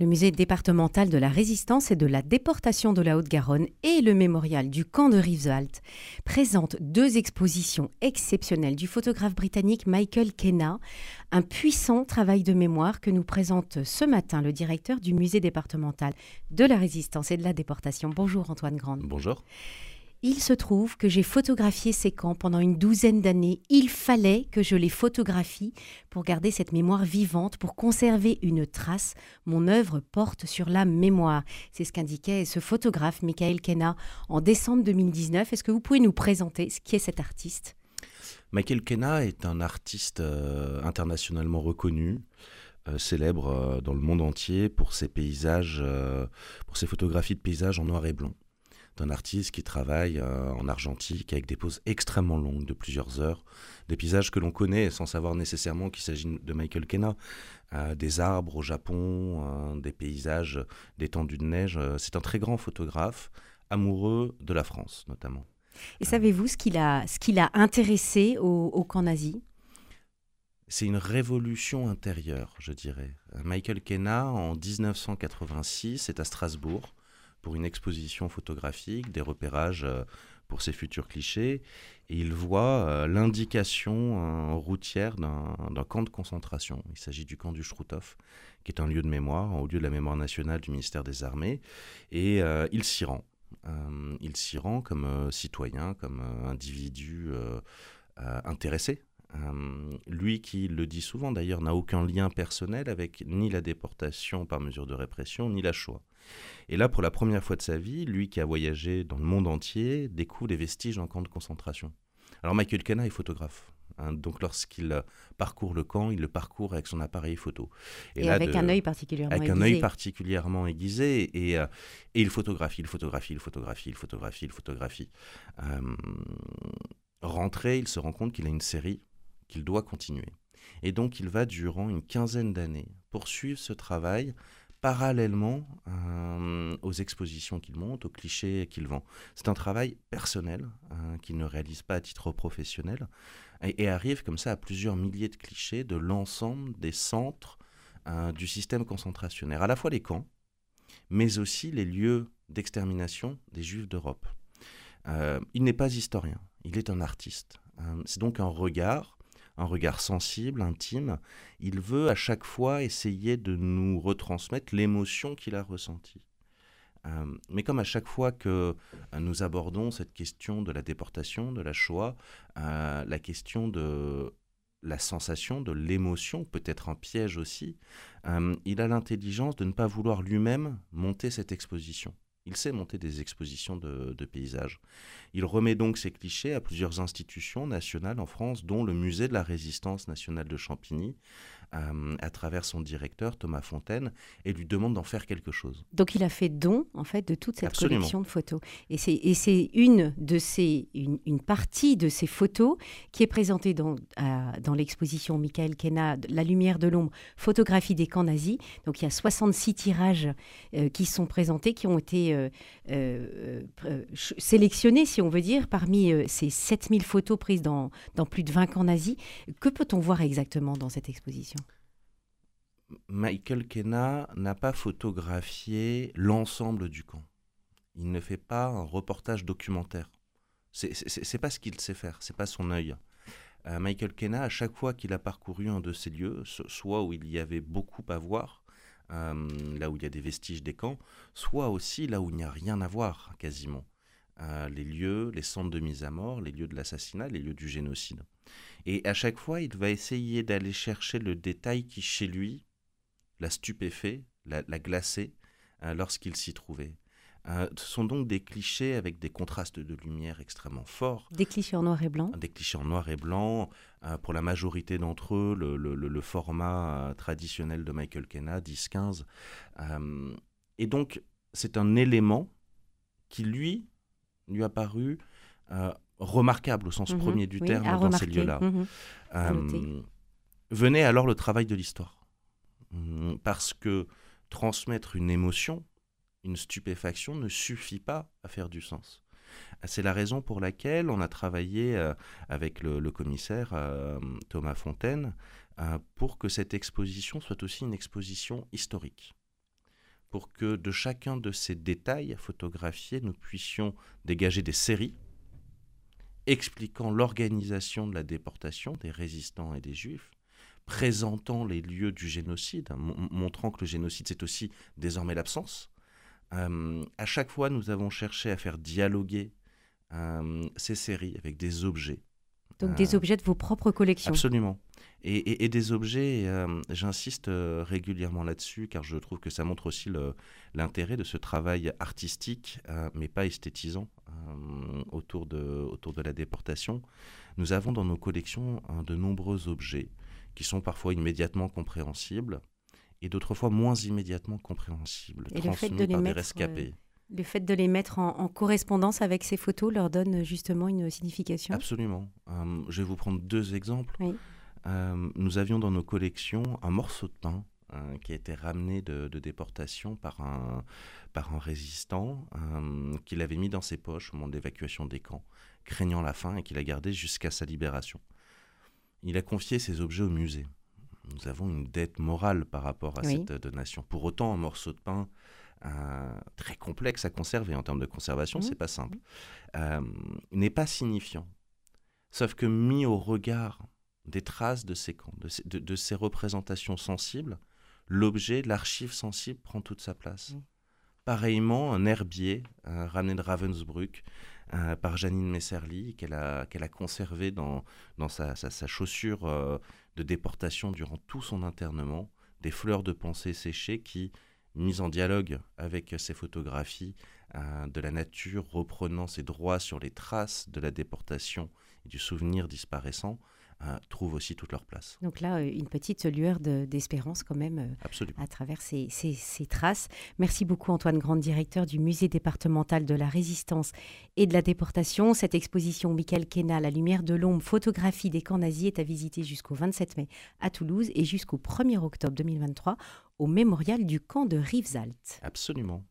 Le musée départemental de la résistance et de la déportation de la Haute-Garonne et le mémorial du camp de Rivesaltes présentent deux expositions exceptionnelles du photographe britannique Michael Kenna, un puissant travail de mémoire que nous présente ce matin le directeur du musée départemental de la résistance et de la déportation. Bonjour Antoine Grande. Bonjour. Il se trouve que j'ai photographié ces camps pendant une douzaine d'années. Il fallait que je les photographie pour garder cette mémoire vivante, pour conserver une trace. Mon œuvre porte sur la mémoire. C'est ce qu'indiquait ce photographe, Michael Kenna, en décembre 2019. Est-ce que vous pouvez nous présenter ce qui est cet artiste? Michael Kenna est un artiste euh, internationalement reconnu. Euh, célèbre euh, dans le monde entier pour ses paysages, pour ses photographies de paysages en noir et blanc d'un artiste qui travaille euh, en argentique avec des poses extrêmement longues de plusieurs heures, des paysages que l'on connaît sans savoir nécessairement qu'il s'agit de Michael Kenna, euh, des arbres au Japon, euh, des paysages d'étendues de neige. C'est un très grand photographe, amoureux de la France notamment. Et savez-vous ce qu'il a, ce qu'il a intéressé au, au camp nazi? C'est une révolution intérieure, je dirais. Michael Kenna, en 1986, est à Strasbourg pour une exposition photographique, des repérages euh, pour ses futurs clichés, et il voit euh, l'indication euh, routière d'un camp de concentration. Il s'agit du camp du Struthof, qui est un lieu de mémoire, haut lieu de la mémoire nationale du ministère des Armées, et il s'y rend. il s'y rend comme citoyen, comme individu intéressé lui qui le dit souvent d'ailleurs n'a aucun lien personnel avec ni la déportation par mesure de répression ni la Shoah. Et là, pour la première fois de sa vie, lui qui a voyagé dans le monde entier, découvre des vestiges d'un camp de concentration. Alors Michael Kenna est photographe. Hein, donc lorsqu'il euh, parcourt le camp, il le parcourt avec son appareil photo. Et, avec un œil particulièrement avec aiguisé. un œil particulièrement aiguisé. Et, euh, et, il photographie, il photographie, il photographie, il photographie, il photographie. Euh, rentré, il se rend compte qu'il a une série qu'il doit continuer. Et donc il va durant une quinzaine d'années poursuivre ce travail parallèlement euh, aux expositions qu'il monte, aux clichés qu'il vend. C'est un travail personnel hein, qu'il ne réalise pas à titre professionnel et, arrive comme ça à plusieurs milliers de clichés de l'ensemble des centres euh, du système concentrationnaire, à la fois les camps, mais aussi les lieux d'extermination des juifs d'Europe. Euh, il n'est pas historien, il est un artiste. C'est donc un regard un regard sensible, intime. Il veut à chaque fois essayer de nous retransmettre l'émotion qu'il a ressentie. Euh, mais comme à chaque fois que euh, nous abordons cette question de la déportation, de la Shoah, euh, la question de la sensation, de l'émotion, peut-être un piège aussi, il a l'intelligence de ne pas vouloir lui-même monter cette exposition. Il sait monter des expositions de, paysages. Il remet donc ses clichés à plusieurs institutions nationales en France, dont le Musée de la Résistance nationale de Champigny, à travers son directeur Thomas Fontaine, et lui demande d'en faire quelque chose. Donc il a fait don en fait de toute cette collection de photos. Et c'est une de ces une, partie de ces photos qui est présentée dans dans l'exposition Michael Kenna La lumière de l'ombre, photographie des camps nazis. Donc il y a 66 tirages euh, qui sont présentés, qui ont été euh, euh, euh, sélectionné, si on veut dire, parmi ces 7000 photos prises dans, dans plus de 20 camps nazis. Que peut-on voir exactement dans cette exposition? Michael Kenna n'a pas photographié l'ensemble du camp. Il ne fait pas un reportage documentaire. C'est pas ce qu'il sait faire, c'est pas son œil. Michael Kenna, à chaque fois qu'il a parcouru un de ces lieux, soit où il y avait beaucoup à voir, euh, là où il y a des vestiges des camps, soit aussi là où il n'y a rien à voir quasiment. Euh, les lieux, les centres de mise à mort, les lieux de l'assassinat, les lieux du génocide. Et à chaque fois, il va essayer d'aller chercher le détail qui, chez lui, l'a stupéfait, l'a, glacé euh, lorsqu'il s'y trouvait. Euh, ce sont donc des clichés avec des contrastes de lumière extrêmement forts. Des clichés en noir et blanc Des clichés en noir et blanc. Euh, pour la majorité d'entre eux, le, format euh, traditionnel de Michael Kenna, 10-15. et donc, c'est un élément qui, lui, lui a paru remarquable au sens mhm. premier du terme dans ces lieux-là. Mhm. venait alors le travail de l'histoire. Hum, parce que transmettre une émotion, une stupéfaction ne suffit pas à faire du sens. C'est la raison pour laquelle on a travaillé euh, avec le, commissaire euh, Thomas Fontaine euh, pour que cette exposition soit aussi une exposition historique. pour que de chacun de ces détails photographiés, nous puissions dégager des séries expliquant l'organisation de la déportation des résistants et des juifs, présentant les lieux du génocide, montrant que le génocide c'est aussi désormais l'absence. Euh, à chaque fois, nous avons cherché à faire dialoguer euh, ces séries avec des objets. Donc des objets de vos propres collections. Absolument. Et, des objets, euh, j'insiste euh, régulièrement là-dessus, car je trouve que ça montre aussi l'intérêt de ce travail artistique, euh, mais pas esthétisant, autour, de, autour de la déportation. Nous avons dans nos collections de nombreux objets qui sont parfois immédiatement compréhensibles et d'autres fois moins immédiatement compréhensibles, et transmis le fait de par des rescapés. Le fait de les mettre en, en, correspondance avec ces photos leur donne justement une signification Absolument. je vais vous prendre deux exemples. Oui. Euh, nous avions dans nos collections un morceau de pain euh, qui a été ramené de, déportation par un, par un résistant euh, qu'il avait mis dans ses poches au moment de l'évacuation des camps, craignant la faim et qu'il a gardé jusqu'à sa libération. Il a confié ces objets au musée. Nous avons une dette morale par rapport à cette donation. Pour autant, un morceau de pain très complexe à conserver en termes de conservation, ce mmh. c'est pas simple, n'est pas signifiant. Sauf que mis au regard des traces de ces camps, de, ces représentations sensibles, l'objet, l'archive sensible prend toute sa place. Mm. Pareillement, un herbier ramené de Ravensbrück euh, par Janine Messerly, qu'elle a, conservé dans, sa, chaussure euh, de déportation durant tout son internement, des fleurs de pensée séchées qui, mises en dialogue avec ces photographies euh, de la nature reprenant ses droits sur les traces de la déportation et du souvenir disparaissant, euh, trouvent aussi toute leur place. Donc là, euh, une petite lueur d'espérance quand même euh, à travers ces, ces, traces. Merci beaucoup Antoine Grand, directeur du musée départemental de la résistance et de la déportation. Cette exposition Michael Kena, La lumière de l'ombre, photographie des camps nazis est à visiter jusqu'au 27 mai à Toulouse et jusqu'au 1er octobre 2023 au mémorial du camp de Rivesaltes. Absolument.